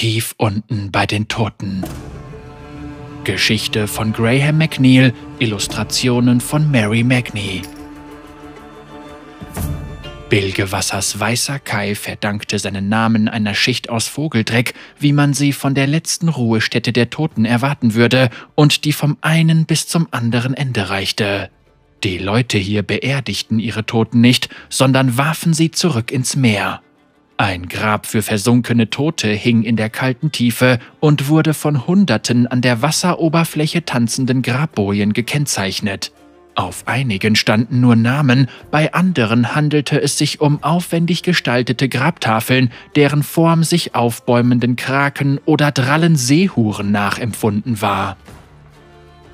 tief unten bei den Toten. Geschichte von Graham McNeil, Illustrationen von Mary Magny. Bilgewassers weißer Kai verdankte seinen Namen einer Schicht aus Vogeldreck, wie man sie von der letzten Ruhestätte der Toten erwarten würde und die vom einen bis zum anderen Ende reichte. Die Leute hier beerdigten ihre Toten nicht, sondern warfen sie zurück ins Meer. Ein Grab für versunkene Tote hing in der kalten Tiefe und wurde von Hunderten an der Wasseroberfläche tanzenden Grabbojen gekennzeichnet. Auf einigen standen nur Namen, bei anderen handelte es sich um aufwendig gestaltete Grabtafeln, deren Form sich aufbäumenden Kraken oder drallen Seehuren nachempfunden war.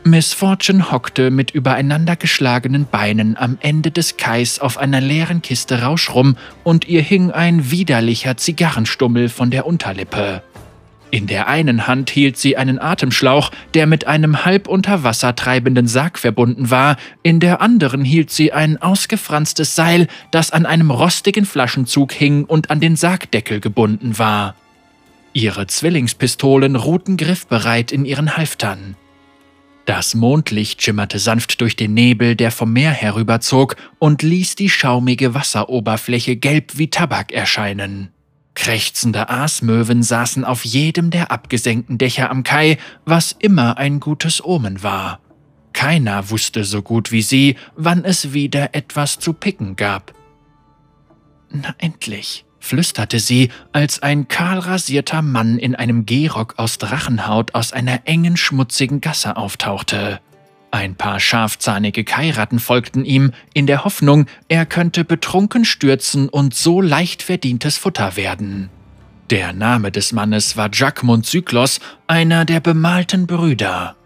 Miss Fortune hockte mit übereinander geschlagenen Beinen am Ende des Kais auf einer leeren Kiste Rauschrum und ihr hing ein widerlicher Zigarrenstummel von der Unterlippe. In der einen Hand hielt sie einen Atemschlauch, der mit einem halb unter Wasser treibenden Sarg verbunden war, in der anderen hielt sie ein ausgefranstes Seil, das an einem rostigen Flaschenzug hing und an den Sargdeckel gebunden war. Ihre Zwillingspistolen ruhten griffbereit in ihren Halftern. Das Mondlicht schimmerte sanft durch den Nebel, der vom Meer herüberzog, und ließ die schaumige Wasseroberfläche gelb wie Tabak erscheinen. Krächzende Aasmöwen saßen auf jedem der abgesenkten Dächer am Kai, was immer ein gutes Omen war. Keiner wusste so gut wie sie, wann es wieder etwas zu picken gab. Na endlich, flüsterte sie, als ein kahlrasierter Mann in einem Gehrock aus Drachenhaut aus einer engen, schmutzigen Gasse auftauchte. Ein paar scharfzahnige Kairatten folgten ihm, in der Hoffnung, er könnte betrunken stürzen und so leicht verdientes Futter werden. Der Name des Mannes war Jacquemont Zyklos, einer der bemalten Brüder.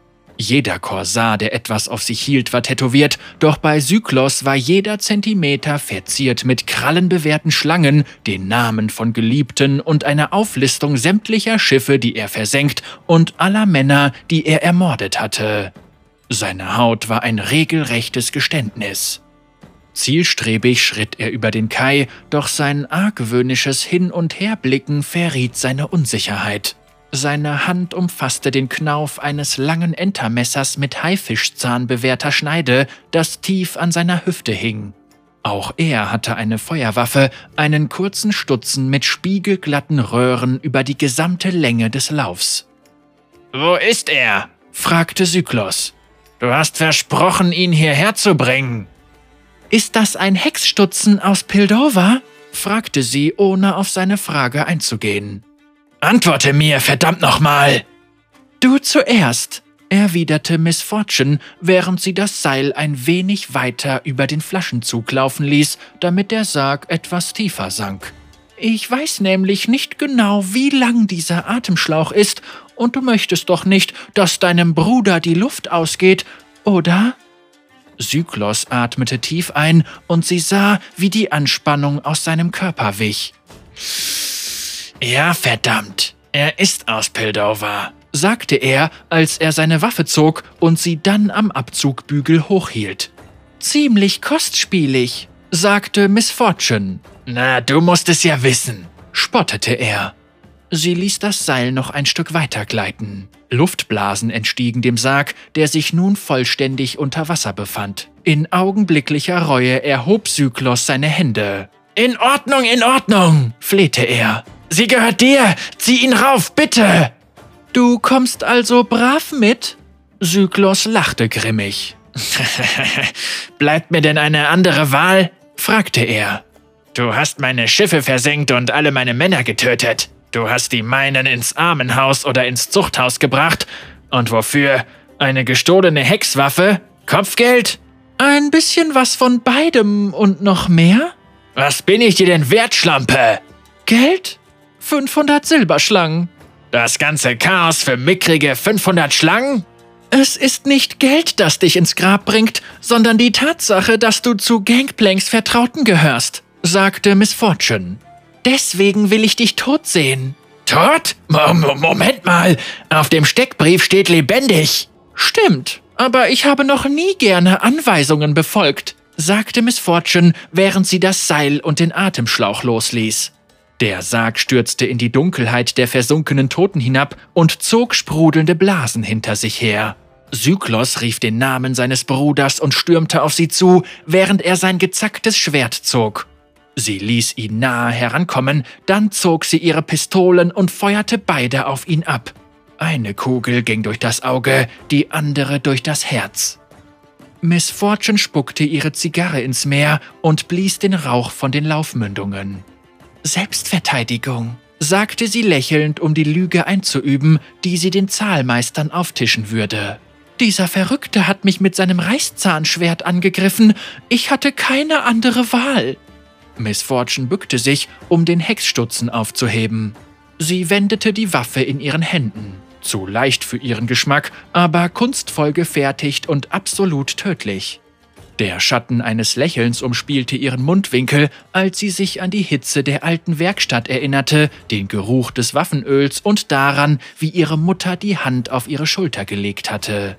Jeder Korsar, der etwas auf sich hielt, war tätowiert, doch bei Syklos war jeder Zentimeter verziert mit krallenbewehrten Schlangen, den Namen von Geliebten und einer Auflistung sämtlicher Schiffe, die er versenkt und aller Männer, die er ermordet hatte. Seine Haut war ein regelrechtes Geständnis. Zielstrebig schritt er über den Kai, doch sein argwöhnisches Hin- und Herblicken verriet seine Unsicherheit. Seine Hand umfasste den Knauf eines langen Entermessers mit Haifischzahn bewehrter Schneide, das tief an seiner Hüfte hing. Auch er hatte eine Feuerwaffe, einen kurzen Stutzen mit spiegelglatten Röhren über die gesamte Länge des Laufs. Wo ist er? fragte Syklos. Du hast versprochen, ihn hierher zu bringen. Ist das ein Hexstutzen aus Pildova? fragte sie, ohne auf seine Frage einzugehen. Antworte mir, verdammt nochmal! Du zuerst, erwiderte Miss Fortune, während sie das Seil ein wenig weiter über den Flaschenzug laufen ließ, damit der Sarg etwas tiefer sank. Ich weiß nämlich nicht genau, wie lang dieser Atemschlauch ist, und du möchtest doch nicht, dass deinem Bruder die Luft ausgeht, oder? Syklos atmete tief ein, und sie sah, wie die Anspannung aus seinem Körper wich. Ja, verdammt. Er ist aus Pildover, sagte er, als er seine Waffe zog und sie dann am Abzugbügel hochhielt. Ziemlich kostspielig, sagte Miss Fortune. Na, du musst es ja wissen, spottete er. Sie ließ das Seil noch ein Stück weiter gleiten. Luftblasen entstiegen dem Sarg, der sich nun vollständig unter Wasser befand. In augenblicklicher Reue erhob Syklos seine Hände. In Ordnung, in Ordnung, flehte er. Sie gehört dir! Zieh ihn rauf, bitte! Du kommst also brav mit? Syklos lachte grimmig. Bleibt mir denn eine andere Wahl? fragte er. Du hast meine Schiffe versenkt und alle meine Männer getötet. Du hast die meinen ins Armenhaus oder ins Zuchthaus gebracht. Und wofür? Eine gestohlene Hexwaffe? Kopfgeld? Ein bisschen was von beidem und noch mehr? Was bin ich dir denn wert, Schlampe? Geld? 500 Silberschlangen. Das ganze Chaos für mickrige 500 Schlangen? Es ist nicht Geld, das dich ins Grab bringt, sondern die Tatsache, dass du zu Gangplanks Vertrauten gehörst, sagte Miss Fortune. Deswegen will ich dich tot sehen. Tot? Moment mal, auf dem Steckbrief steht lebendig. Stimmt, aber ich habe noch nie gerne Anweisungen befolgt, sagte Miss Fortune, während sie das Seil und den Atemschlauch losließ. Der Sarg stürzte in die Dunkelheit der versunkenen Toten hinab und zog sprudelnde Blasen hinter sich her. Syklos rief den Namen seines Bruders und stürmte auf sie zu, während er sein gezacktes Schwert zog. Sie ließ ihn nahe herankommen, dann zog sie ihre Pistolen und feuerte beide auf ihn ab. Eine Kugel ging durch das Auge, die andere durch das Herz. Miss Fortune spuckte ihre Zigarre ins Meer und blies den Rauch von den Laufmündungen. Selbstverteidigung, sagte sie lächelnd, um die Lüge einzuüben, die sie den Zahlmeistern auftischen würde. Dieser Verrückte hat mich mit seinem Reißzahnschwert angegriffen. Ich hatte keine andere Wahl. Miss Fortune bückte sich, um den Hexstutzen aufzuheben. Sie wendete die Waffe in ihren Händen. Zu leicht für ihren Geschmack, aber kunstvoll gefertigt und absolut tödlich. Der Schatten eines Lächelns umspielte ihren Mundwinkel, als sie sich an die Hitze der alten Werkstatt erinnerte, den Geruch des Waffenöls und daran, wie ihre Mutter die Hand auf ihre Schulter gelegt hatte.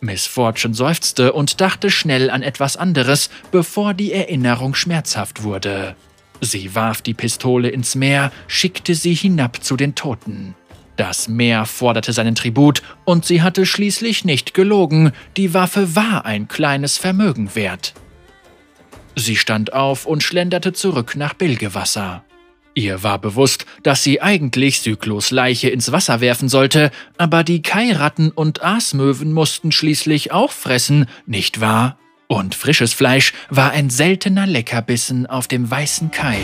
Miss Fortune seufzte und dachte schnell an etwas anderes, bevor die Erinnerung schmerzhaft wurde. Sie warf die Pistole ins Meer, schickte sie hinab zu den Toten. Das Meer forderte seinen Tribut und sie hatte schließlich nicht gelogen, die Waffe war ein kleines Vermögen wert. Sie stand auf und schlenderte zurück nach Bilgewasser. Ihr war bewusst, dass sie eigentlich Syklos Leiche ins Wasser werfen sollte, aber die Kairatten und Aasmöwen mussten schließlich auch fressen, nicht wahr? Und frisches Fleisch war ein seltener Leckerbissen auf dem weißen Kai.